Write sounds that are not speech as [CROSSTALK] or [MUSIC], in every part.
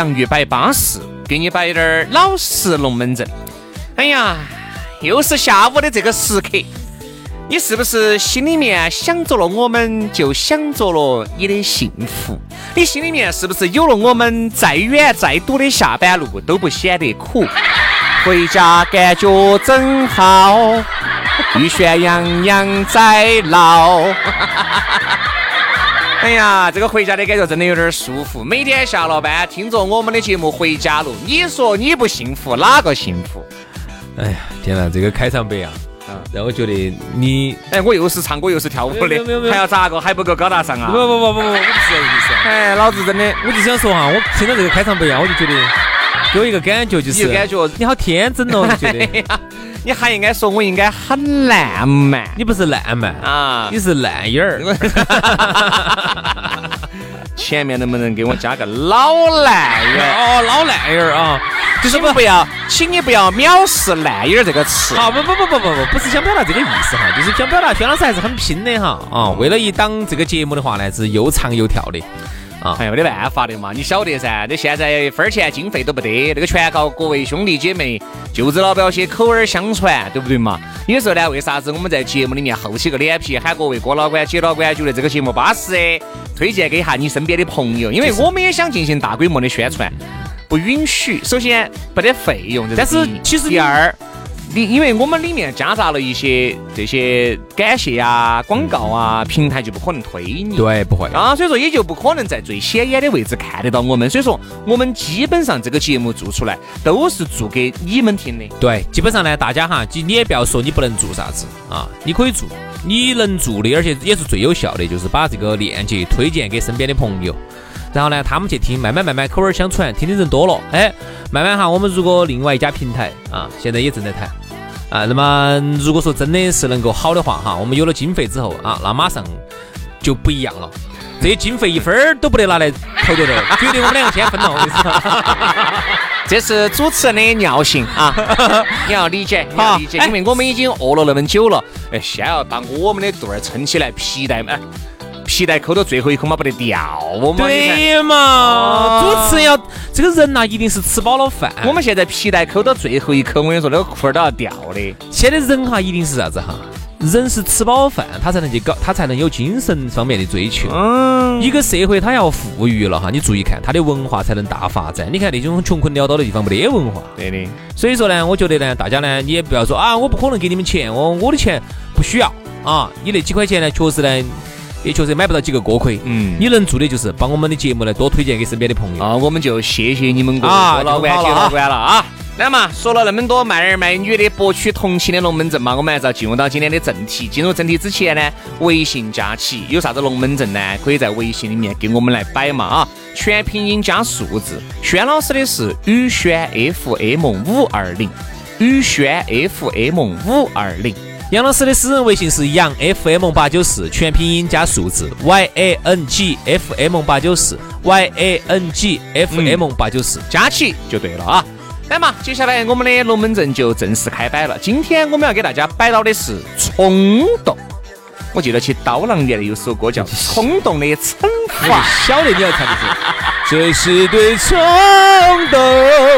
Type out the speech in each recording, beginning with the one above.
洋芋摆巴适，给你摆点儿老实龙门阵。哎呀，又是下午的这个时刻，你是不是心里面想着了我们，就想着了你的幸福？你心里面是不是有了我们，再远再堵的下班路都不显得苦？[LAUGHS] 回家感觉真好，玉轩洋洋在老。[LAUGHS] 哎呀，这个回家的感觉真的有点舒服。每天下了班，听着我们的节目回家路，你说你不幸福，哪个幸福？哎呀，天哪，这个开场白啊，让我觉得你，哎，我又是唱歌又是跳舞的，还要咋个？还不够高大上啊？不不不不不，我不是这个意思。哎，老子真的，我就想说哈，我听到这个开场白啊，我就觉得给我一个感觉，就是感觉你好天真哦，就觉得。[LAUGHS] 你还应该说，我应该很烂漫。你不是烂漫啊，你是烂眼儿。[LAUGHS] 前面能不能给我加个老烂眼 [LAUGHS] 儿？哦，老烂眼儿啊，就是不不要，请你不要藐视烂眼儿这个词。好，不不不不不不，不是想表达这个意思哈，就是想表达薛老师还是很拼的哈啊。为了一档这个节目的话呢，是又唱又跳的。啊，还有得办法的嘛，你晓得噻？这现在分钱经费都不得，那个全靠各位兄弟姐妹、舅子老表些口耳相传，对不对嘛？有时候呢，为啥子我们在节目里面厚起个脸皮，喊各位哥老倌、姐老倌觉得这个节目巴适，推荐给一下你身边的朋友，因为我们也想进行大规模的宣传，不允许。首先不得费用，但是其实第二。你因为我们里面夹杂了一些这些感谢啊、广告啊，平台就不可能推你，对，不会。啊，所以说也就不可能在最显眼的位置看得到我们，所以说我们基本上这个节目做出来都是做给你们听的，对，基本上呢，大家哈，你你也不要说你不能做啥子。啊，你可以做，你能做的，而且也是最有效的，就是把这个链接推荐给身边的朋友。然后呢，他们去听，慢慢慢慢口耳相传，听的人多了，哎，慢慢哈，我们如果另外一家平台啊，现在也正在谈啊，那么如果说真的是能够好的话哈，我们有了经费之后啊，那马上就不一样了，这些经费一分儿都不得拿来投掉的，[LAUGHS] 绝对我们两个先分了。[LAUGHS] 这是主持人的尿性啊，[LAUGHS] 你要理解，你要理解，因为我们已经饿了那么久了，哎，先要把我们的肚儿撑起来，皮带嘛。皮带扣到最后一口嘛，不得掉我嘛？对嘛？主持人要这个人呐，一定是吃饱了饭。我们现在皮带扣到最后一口，我跟你说，那个裤儿都要掉的。现在人哈，一定是啥子哈？人是吃饱饭，他才能去搞，他才能有精神方面的追求。嗯。一个社会他要富裕了哈，你注意看，他的文化才能大发展。你看那种穷困潦倒的地方，没得文化。对的。所以说呢，我觉得呢，大家呢，你也不要说啊，我不可能给你们钱，我我的钱不需要啊。你那几块钱呢，确实呢。也确实买不到几个锅盔，嗯，你能做的就是把我们的节目呢多推荐给身边的朋友啊，我们就谢谢你们各位老倌、姐老倌了啊。来嘛，说了那么多卖儿卖女的博取同情的龙门阵嘛，我们还是要进入到今天的正题。进入正题之前呢，微信加起有啥子龙门阵呢？可以在微信里面给我们来摆嘛啊，全拼音加数字。轩老师的是宇轩 FM 五二零，宇轩 FM 五二零。杨老师的私人微信是杨 FM 八九四，全拼音加数字 Y A N G F M 八九四 Y A N G F M 八九四，加起就对了啊！来嘛，接下来我们的龙门阵就正式开摆了。今天我们要给大家摆到的是冲动。我记得起刀郎里面的有首歌叫《[LAUGHS] 冲动的惩罚》，晓得你要唱的是，[LAUGHS] 这是对冲动。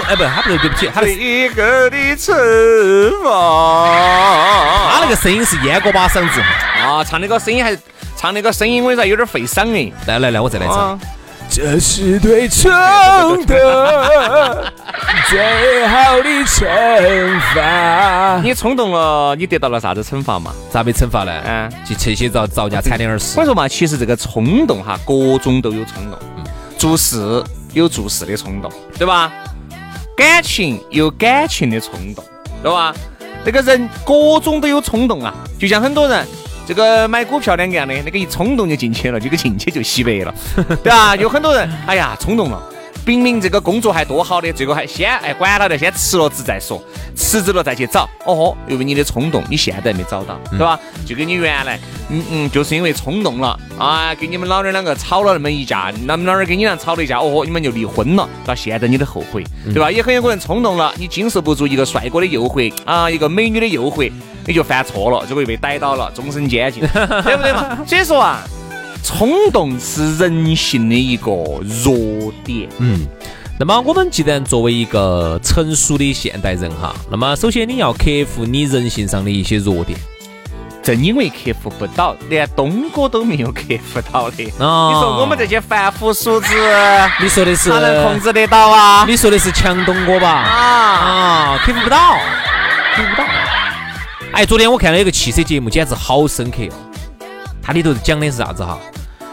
哎，不，他不是对不起，他的一个的惩罚。他那个声音是烟锅巴嗓子啊，唱那个声音还唱那个声音，我说有点费嗓哎。来来来，我再来唱。这是对冲的 [LAUGHS] 最好的惩罚。你冲动了，你得到了啥子惩罚嘛？咋被惩罚呢？嗯，去去些遭遭家惨点儿事。我说嘛，其实这个冲动哈，各种都有冲动。嗯，做事有做事的冲动，对吧？感情有感情的冲动，对吧？这个人各种都有冲动啊，就像很多人。这个买股票两个样的，那个一冲动就进去了，这个进去就洗白了，[LAUGHS] 对吧？有很多人，哎呀，冲动了。明明这个工作还多好的，最后还先哎管他的，先辞了职再说，辞职了再去找。哦豁，因为你的冲动，你现在没找到，对吧？就跟你原来，嗯嗯，就是因为冲动了啊，跟你们老娘两个吵了那么一架，那么老娘跟你俩吵了一架，哦豁，你们就离婚了，到现在你都后悔，对吧？也很有可能冲动了，你经受不住一个帅哥的诱惑啊，一个美女的诱惑，你就犯错了，结果又被逮到了，终身监禁，[LAUGHS] 对不对嘛？所以说啊。冲动是人性的一个弱点。嗯，那么我们既然作为一个成熟的现代人哈，那么首先你要克服你人性上的一些弱点。正因为克服不到，连东哥都没有克服到的。哦，你说我们这些凡夫俗子，你说的是他能控制得到啊？你说的是强东哥吧？啊啊，克服不到，克服不到。哎，昨天我看了一个汽车节目，简直好深刻哦。它里头讲的是啥子哈？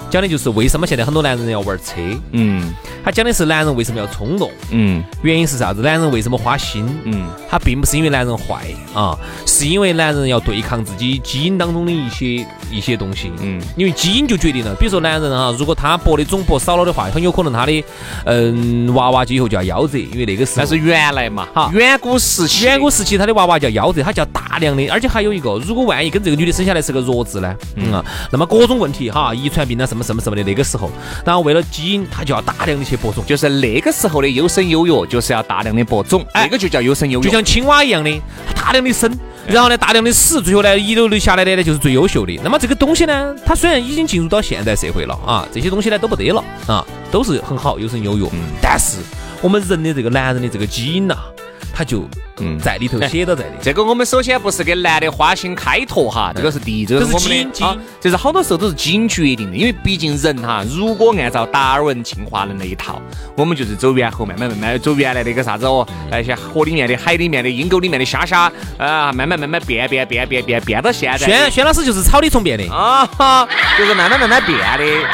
讲的就是为什么现在很多男人要玩车。嗯。他讲的是男人为什么要冲动，嗯，原因是啥子？男人为什么花心？嗯，他并不是因为男人坏啊，是因为男人要对抗自己基因当中的一些一些东西，嗯，因为基因就决定了，比如说男人哈，如果他搏的总搏少了的话，很有可能他的嗯娃娃就以后就要夭折，因为那个时候。但是原来嘛，哈，远古时期，远古时期他的娃娃叫夭折，他叫大量的，而且还有一个，如果万一跟这个女的生下来是个弱智呢，嗯啊，那么各种问题哈，遗传病啊什么什么什么的，那个时候，然后为了基因，他就要大量的去播种，就是那。个时候的优生优育就是要大量的播种，这个就叫优生优育，就像青蛙一样的，大量的生，然后呢大量的死，最后呢遗留留下来的呢就是最优秀的。那么这个东西呢，它虽然已经进入到现代社会了啊，这些东西呢都不得了啊，都是很好优生优育，但是我们人的这个男人的这个基因呐。他就嗯在里头写到在里，[LAUGHS] 这个我们首先不是给男的花心开拓哈，这个是第一，这是我们的啊，这是好多时候都是基因决定的，因为毕竟人哈，如果按照达尔文进化论那一套，我们就是走猿猴，慢慢慢慢走原来那个啥子哦，那些河里面的、海里面的、阴沟里面的虾虾啊，慢慢慢慢变变变变变变到现在。轩轩老师就是草里虫变的啊，就是慢慢慢慢变的。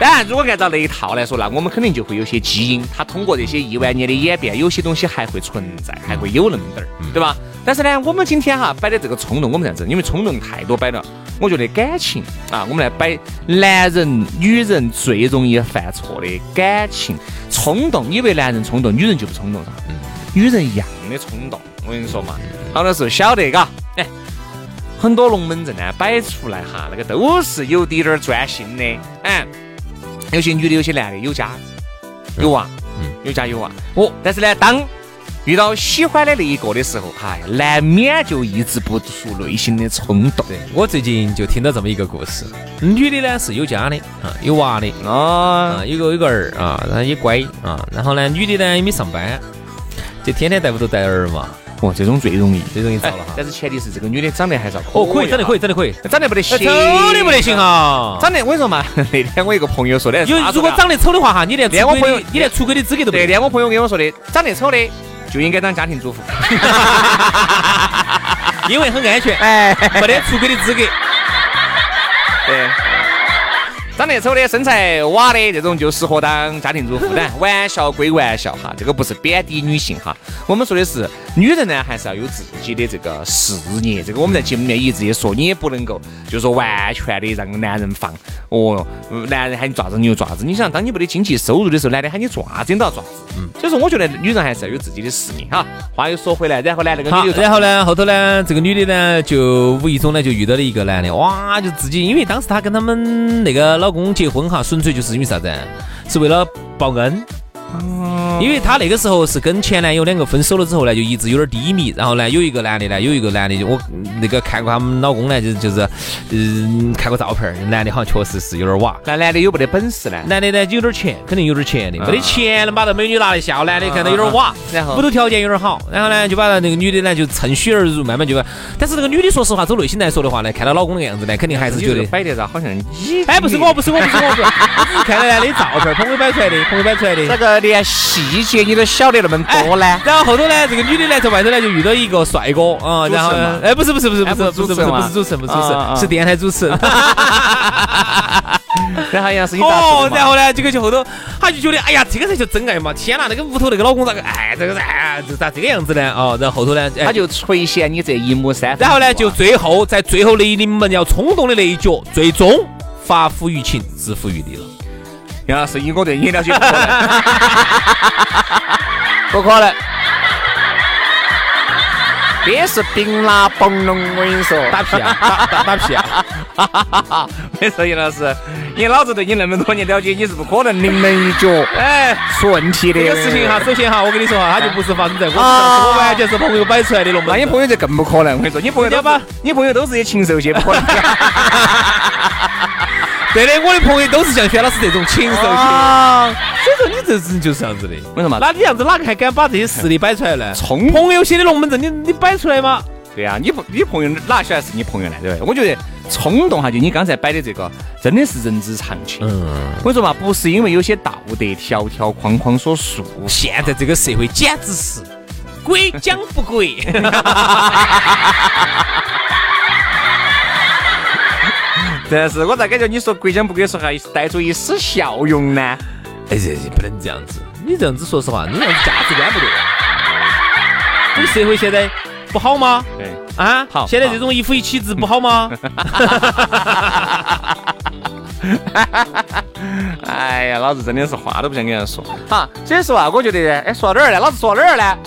当然，如果按照那一套来说，那我们肯定就会有些基因，它通过这些亿万年的演变，有些东西还会存在，还会有那么点儿，对吧？但是呢，我们今天哈摆的这个冲动，我们这样子，因为冲动太多摆了，我觉得感情啊，我们来摆男人、女人最容易犯错的感情冲动。以为男人冲动，女人就不冲动噻？女人一样的冲动。我跟你说嘛，好多时候晓得嘎，哎，很多龙门阵呢摆出来哈，那个都是有点儿专心的，哎。有些女的，有些男的，有家有娃，嗯，有家有娃。哦，但是呢，当遇到喜欢的那一个的时候，哎，难免就抑制不住内心的冲动。对我最近就听到这么一个故事，女的呢是有家的啊，有娃的。啊，有个有个儿啊，然后也乖啊，然后呢，女的呢也没上班，就天天在屋头带儿嘛。哦，这种最容易，最容易遭了哈。但是前提是这个女的长得还是要可，可以，长得可以，长得可以，长得不得行，丑的不得行哈。长得我跟你说嘛，[LAUGHS] 那天我一个朋友说的，有如果长得丑的话哈，你连连我朋友，你连出轨的资格都没。那天我朋友跟我说的，长得丑的就应该当家庭主妇，[LAUGHS] 因为很安全，哎，没得出轨的资格。对。长得丑的、身材瓦的这种就适合当家庭主妇但。玩笑归玩笑哈，这个不是贬低女性哈。我们说的是女人呢，还是要有自己的这个事业。这个我们在节目里面一直也说，你也不能够就是说完全的让男人放。哦，男人喊你爪子你就爪子。你想，当你没得经济收入的时候，男的喊你爪子你都要爪子。嗯。所以说，我觉得女人还是要有自己的事业哈。话又说回来，然后呢，那个女的，然后呢，后头呢，这个女的呢，就无意中呢就遇到了一个男的，哇，就自己，因为当时她跟他们那个老。公结婚哈，纯粹就是因为啥子？是为了报恩。哦，因为她那个时候是跟前男友两个分手了之后呢，就一直有点低迷。然后呢，有一个男的呢，有一个男的，我那个看过他们老公呢，就是就是，嗯，看过照片儿，男的好像确实是有点瓦。那男的有没得本事呢？男的呢有点钱，肯定有点钱的，没得钱能把这美女拿来笑。男的看到有点瓦，然后屋头条件有点好，然后呢就把那个女的呢就趁虚而入，慢慢就把。但是那个女的说实话，走内心来说的话呢，看到老公的样子呢，肯定还是觉得摆得着，好像你哎，不是我，不是我，不是我，[LAUGHS] 看到男的照片，朋友摆出来的，朋友摆出来的。那个连细节你都晓得那么多呢？然后后头呢，这个女的呢，在外头呢就遇到一个 [LAUGHS] 帅哥啊，然后哎，不是不是不是不是不是不是不是主持人，不是主持人，是电台主持人。[LAUGHS] [LAUGHS] 然后杨是哦，然后呢，这个就后头他就觉得，哎呀，这个才叫真爱嘛！天哪，那个屋头那个老公咋个，哎，这个哎，这咋这个样子呢？哦，然后后头呢，他就垂涎你这一亩三。然后呢，就最后在最后那一临门要冲动的那一脚，最终发乎于情，止乎于理了。杨老师，以我对你了解，不可能。[LAUGHS] 不可能别是冰拉崩龙，我跟你说，打屁啊，打打打屁啊！没事杨老师，你老子对你那么多年了解，你是不可能临门一脚哎出问题的。这个事情哈，首先哈，我跟你说哈，它就不是发生在我身上，我完全是朋友摆出来的龙门。那你朋友就更不可能，我跟你说，你朋友要把你朋友都是些禽兽些，不可能。[LAUGHS] [LAUGHS] 对的，我的朋友都是像轩老师这种禽兽些，所以说你这人就是这样子的。为什么？那你样子哪个还敢把这些实力摆出来呢？冲朋友写的龙门阵，你你摆出来吗？对呀，你不你朋友哪晓得是你朋友呢？对不对？我觉得冲动哈，就你刚才摆的这个，真的是人之常情。嗯，我跟你说嘛，不是因为有些道德条条框框所束缚。现在这个社会简直是鬼讲不鬼。[LAUGHS] 但是我咋感觉你说国讲不国说还带着一丝笑容呢？哎，这不能这样子，你这样子说实话，你这样子价值观不对。这个社会现在不好吗？对啊，好。现在这种一夫一妻制不好吗？哎呀，老子真的是话都不想跟人说。好，所以说啊，我觉得，哎，说到哪儿呢？老子说到哪儿呢？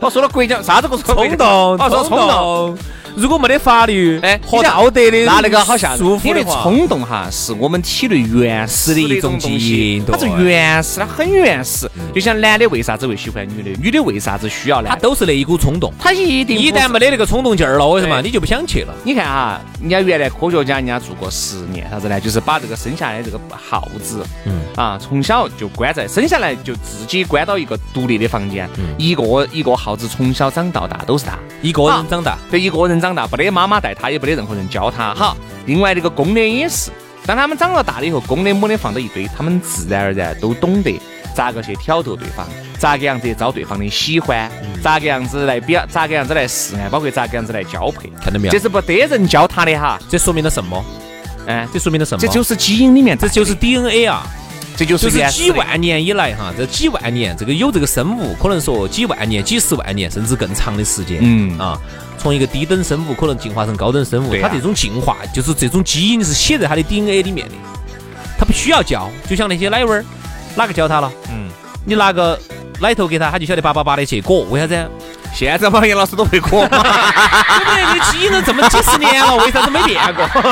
我说了国家啥子？我说冲动，哦，说冲动。如果没得法律哎和道德的那那个好像束缚的话，冲动哈是我们体内原始的一种基因，它是原始，它很原始。就像男的为啥子会喜欢女的，女的为啥子需要男？他都是那一股冲动，他一定一旦没得那个冲动劲儿了，为什么？你就不想去了？你看哈，人家原来科学家人家做过实验，啥子呢？就是把这个生下来的这个耗子，嗯。啊，从小就关在生下来就自己关到一个独立的房间，一个一个耗子从小长到大都是他。一个人长大，对，一个人长大，不得妈妈。带他也不得任何人教他。好，另外这个公的也是，当他们长了大了以后，公的母的放到一堆，他们自然而然都懂得咋个去挑逗对方，咋个样子招对方的喜欢，咋个样子来表，咋个样子来示爱，包括咋个样子来交配，看到没有？这是不得人教他的哈。这说明了什么？哎，这说明了什么？这就是基因里面，这就是 DNA 啊。这就是几万年以来哈，这几万年，这个有这个生物，可能说几万年、几十万年，甚至更长的时间，嗯啊。从一个低等生物可能进化成高等生物，它这种进化就是这种基因是写在它的 DNA 里面的，它不需要教，就像那些奶娃儿，哪个教他了？嗯，你拿个奶头给他，他就晓得叭叭叭的去裹，为啥子？现在王杨老师都会裹，对不对？你基因都这么几十年了，为啥子没变过？[LAUGHS]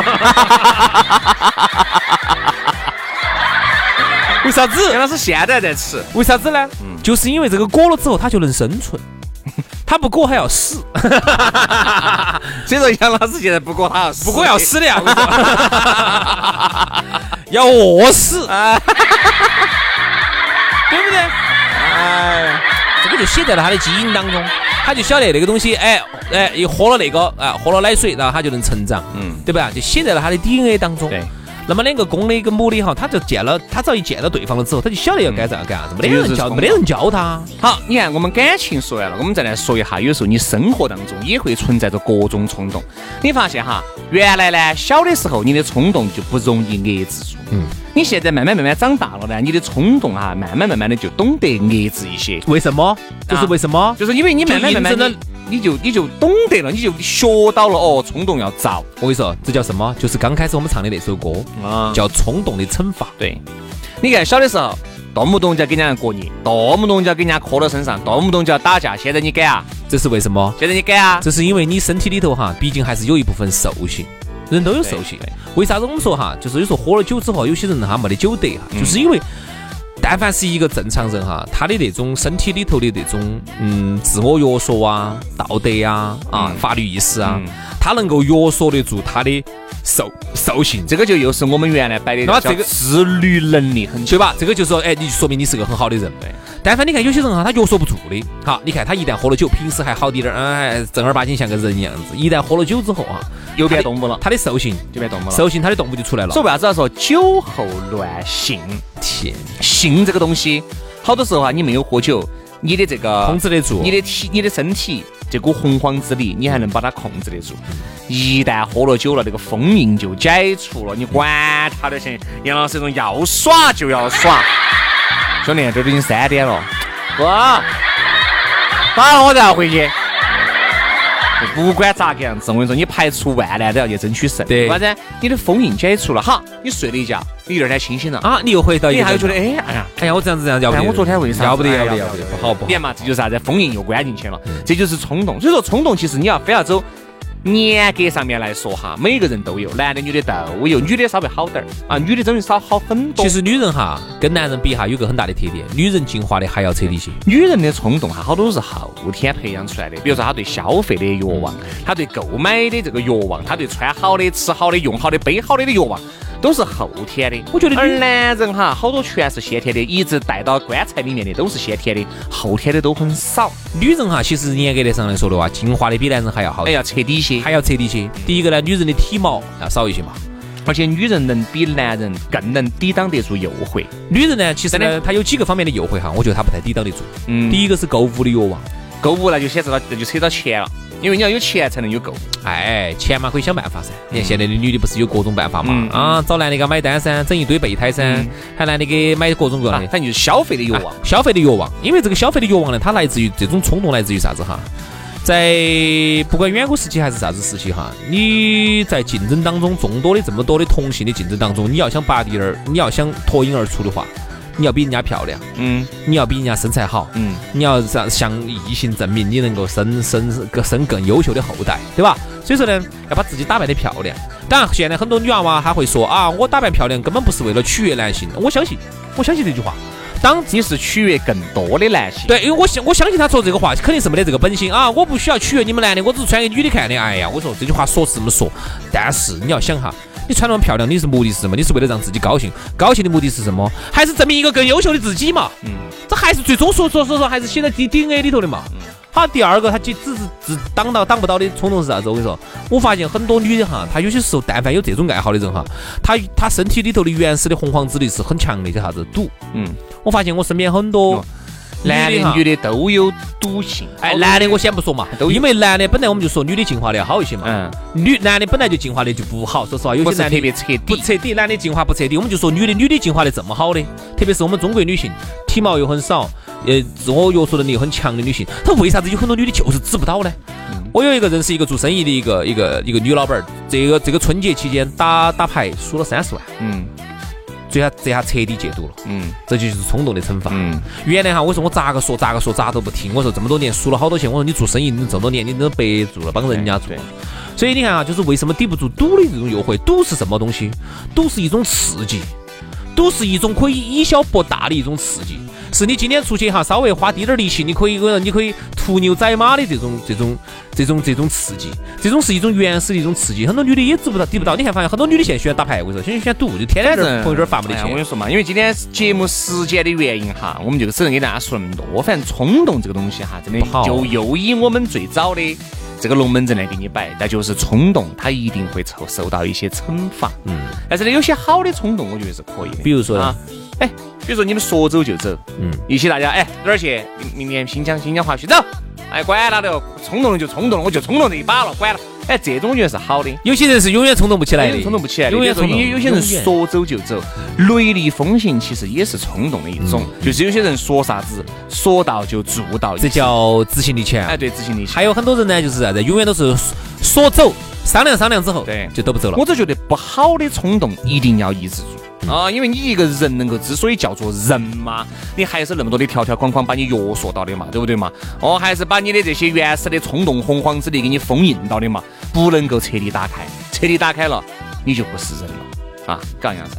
为啥子？杨老师现在在吃，为啥子呢？嗯，就是因为这个裹了之后，它就能生存。[LAUGHS] 他不裹还要死，所以说杨老师现在不裹他要死，不裹要死的呀！[LAUGHS] 要饿死，[LAUGHS] 对不对？哎，这个就写在了他的基因当中，他就晓得那个东西，哎哎，一喝了那个，啊，喝了奶水，然后他就能成长，嗯，对吧？就写在了他的 DNA 当中。对。那么两个公的一个母的哈，他就见了，他只要一见到对方了之后，他就晓得要干啥干啥子，没得人教，没得人教他。好，你看我们感情说完了，我们再来说一下，有时候你生活当中也会存在着各种冲动。你发现哈，原来呢小的时候你的冲动就不容易遏制住，嗯，你现在慢慢慢慢长大了呢，你的冲动哈，慢慢慢慢的就懂得遏制一些。为什么？就是为什么？就是因为你慢慢慢慢的。你就你就懂得了，你就学到了哦，冲动要遭。我跟你说，这叫什么？就是刚开始我们唱的那首歌啊，叫《冲动的惩罚》。对，你看小的时候，动不动就要给人家过年，动不动就要给人家磕到身上，动不动就要打架。现在你敢啊？这是为什么？现在你敢啊？这是因为你身体里头哈，毕竟还是有一部分兽性，人都有兽性。为啥子我们说哈，就是有时候喝了酒之后，有些人哈没得酒德哈，就是因为。但凡是一个正常人哈，他的那种身体里头的那种嗯自我约束啊、道德呀、啊法律意识啊，他能够约束得住他的兽兽性，这个就又是我们原来摆的那么这个自律能力很强对吧？这个就说，哎，你说明你是个很好的人。对。但凡你看有些人哈，他约束不住的。好，你看他一旦喝了酒，平时还好滴点儿，嗯，正儿八经像个人一样子。一旦喝了酒之后啊，又变动物了，他的兽性就变动物了，兽性他的动物就出来了。所以为啥子要说酒后乱性？天性这个东西，好多时候啊，你没有喝酒，你的这个控制得住，你的体，你的身体这股洪荒之力，你还能把它控制得住。一旦喝了酒了，这个封印就解除了，你管他的行。杨老师这种要耍就要耍，兄弟，这都已经三点了。哇！打了我再要回去。不管咋个样子，我跟你说，你排除万难都要去争取胜。对，为啥子？你的封印解除了，好，你睡了一觉，你第二天清醒了啊，你又回到，你还觉得，哎，哎呀，哎呀，我这样子这样要不得，我昨天为啥？要不得，要不得，要不得，不好不好。你看嘛，这就是啥子？封印又关进去了，这就是冲动。所以说，冲动其实你要非要走。严格上面来说哈，每个人都有，男的女的都有，女的稍微好点儿啊，女的真的少好很多。其实女人哈跟男人比哈有个很大的特点，女人进化的还要彻底些。女人的冲动哈，好多都是后天培养出来的，比如说她对消费的欲望，她对购买的这个欲望，她对穿好的、吃好的、用好的、背好的的欲望。都是后天的，我觉得。而男人哈，好多全是先天的，一直带到棺材里面的都是先天的，后天的都很少。女人哈，其实严格的上来说的话，进化的比男人还要好，哎，要彻底些，还要彻底些。第一个呢，女人的体毛要少一些嘛，而且女人能比男人更能抵挡得住诱惑。女人呢，其实呢，她有几个方面的诱惑哈，我觉得她不太抵挡得住。嗯。第一个是购物的欲望，购物那就牵扯到，那就扯到钱了。因为你要有钱才能有够，哎，钱嘛可以想办法噻。你看现在的女的不是有各种办法嘛？啊，找男的给买单噻，整一堆备胎噻，还男的给买各种各样的，反正就是消费的欲望，消费的欲望。因为这个消费的欲望呢，它来自于这种冲动，来自于啥子哈？在不管远古时期还是啥子时期哈，你在竞争当中，众多的这么多的同性的竞争当中，你要想拔地而，你要想脱颖而出的话。你要比人家漂亮，嗯，你要比人家身材好，嗯，你要向向异性证明你能够生生更生更优秀的后代，对吧？所以说呢，要把自己打扮得漂亮。当然，现在很多女娃娃她会说啊，我打扮漂亮根本不是为了取悦男性。我相信，我相信这句话。当你是取悦更多的男性，对，因为我相我相信他说这个话肯定是没得这个本心啊！我不需要取悦你们男的，我只是穿给女的看的。哎呀，我说这句话说是这么说，但是你要想哈。你穿那么漂亮，你是目的是什么？你是为了让自己高兴，高兴的目的是什么？还是证明一个更优秀的自己嘛？嗯，这还是最终说说说说，还是写在 D D N A 里头的嘛。嗯好，第二个，他只只是只挡到挡不到的冲动是啥子？我跟你说，我发现很多女的哈，她有些时候，但凡有这种爱好的人哈，她她身体里头的原始的洪荒之力是很强的，叫啥子赌？嗯，我发现我身边很多。男的、女的都有赌性，哎，男的我先不说嘛，都因为男的本来我们就说女的进化的要好一些嘛，嗯，女男的本来就进化的就不好，说实话，有些男的特别彻底，不彻底，男的进化不彻底，我们就说女的，女的进化的这么好的，特别是我们中国女性，体毛又很少，呃，自我约束能力很强的女性，她为啥子有很多女的就是指不到呢？我有一个认识一个做生意的一个一个一个女老板儿，这个这个春节期间打打牌输了三十万，嗯。最后这下彻底戒赌了，嗯，这就是冲动的惩罚。嗯，原来哈，我说我咋个说咋个说咋都不听，我说这么多年输了好多钱，我说你做生意你这么多年你都白做了，帮人家做。所以你看啊，就是为什么抵不住赌的这种诱惑？赌是什么东西？赌是一种刺激，赌是一种可以以小博大的一种刺激。是你今天出去哈，稍微花滴点力气，你可以，你可以屠牛宰马的这种、这种、这种、这种刺激，这种是一种原始的一种刺激。很多女的也知不到、抵不到。你看，发现很多女的现在喜欢打牌，为啥？喜欢喜欢赌，就天天在朋友圈发不得钱。我跟你说嘛，因为今天节目时间的原因哈，我们就只能给大家说那么多。反正冲动这个东西哈，真的就又以我们最早的这个龙门阵来给你摆，那就是冲动，它一定会受受到一些惩罚。嗯，但是呢，有些好的冲动，我觉得是可以的。比如说啊。哎，比如说你们说走就走，嗯，一起大家哎哪儿去？明明年新疆新疆滑雪走，哎管他的，冲动了就冲动了，我就冲动这一把了，管了。哎，这种我觉得是好的。有些人是永远冲动不起来的，冲动不起来。永远冲动。有些人说走就走，雷厉风行其实也是冲动的一种。就是有些人说啥子，说到就做到，这叫执行力强。哎，对，执行力强。还有很多人呢，就是啥子，永远都是说走，商量商量之后，对，就都不走了。我只觉得不好的冲动一定要抑制住。啊因为你一个人能够之所以叫做人嘛你还是那么多的条条框框把你约束到的嘛对不对嘛？哦还是把你的这些原始的冲动洪荒之力给你封印到的嘛不能够彻底打开彻底打开了你就不是人了啊这样子。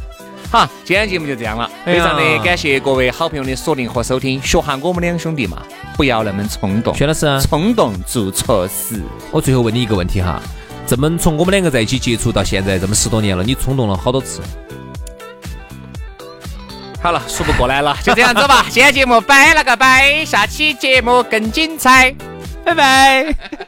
好今天节目就这样了非常的感谢各位好朋友的锁定和收听学下我们两兄弟嘛不要那么冲动薛老师冲动做错事我最后问你一个问题哈这么从我们两个在一起接触到现在这么十多年了你冲动了好多次？好了数不过来了就这样子吧。[LAUGHS] 今天节目拜了个拜下期节目更精彩。拜拜。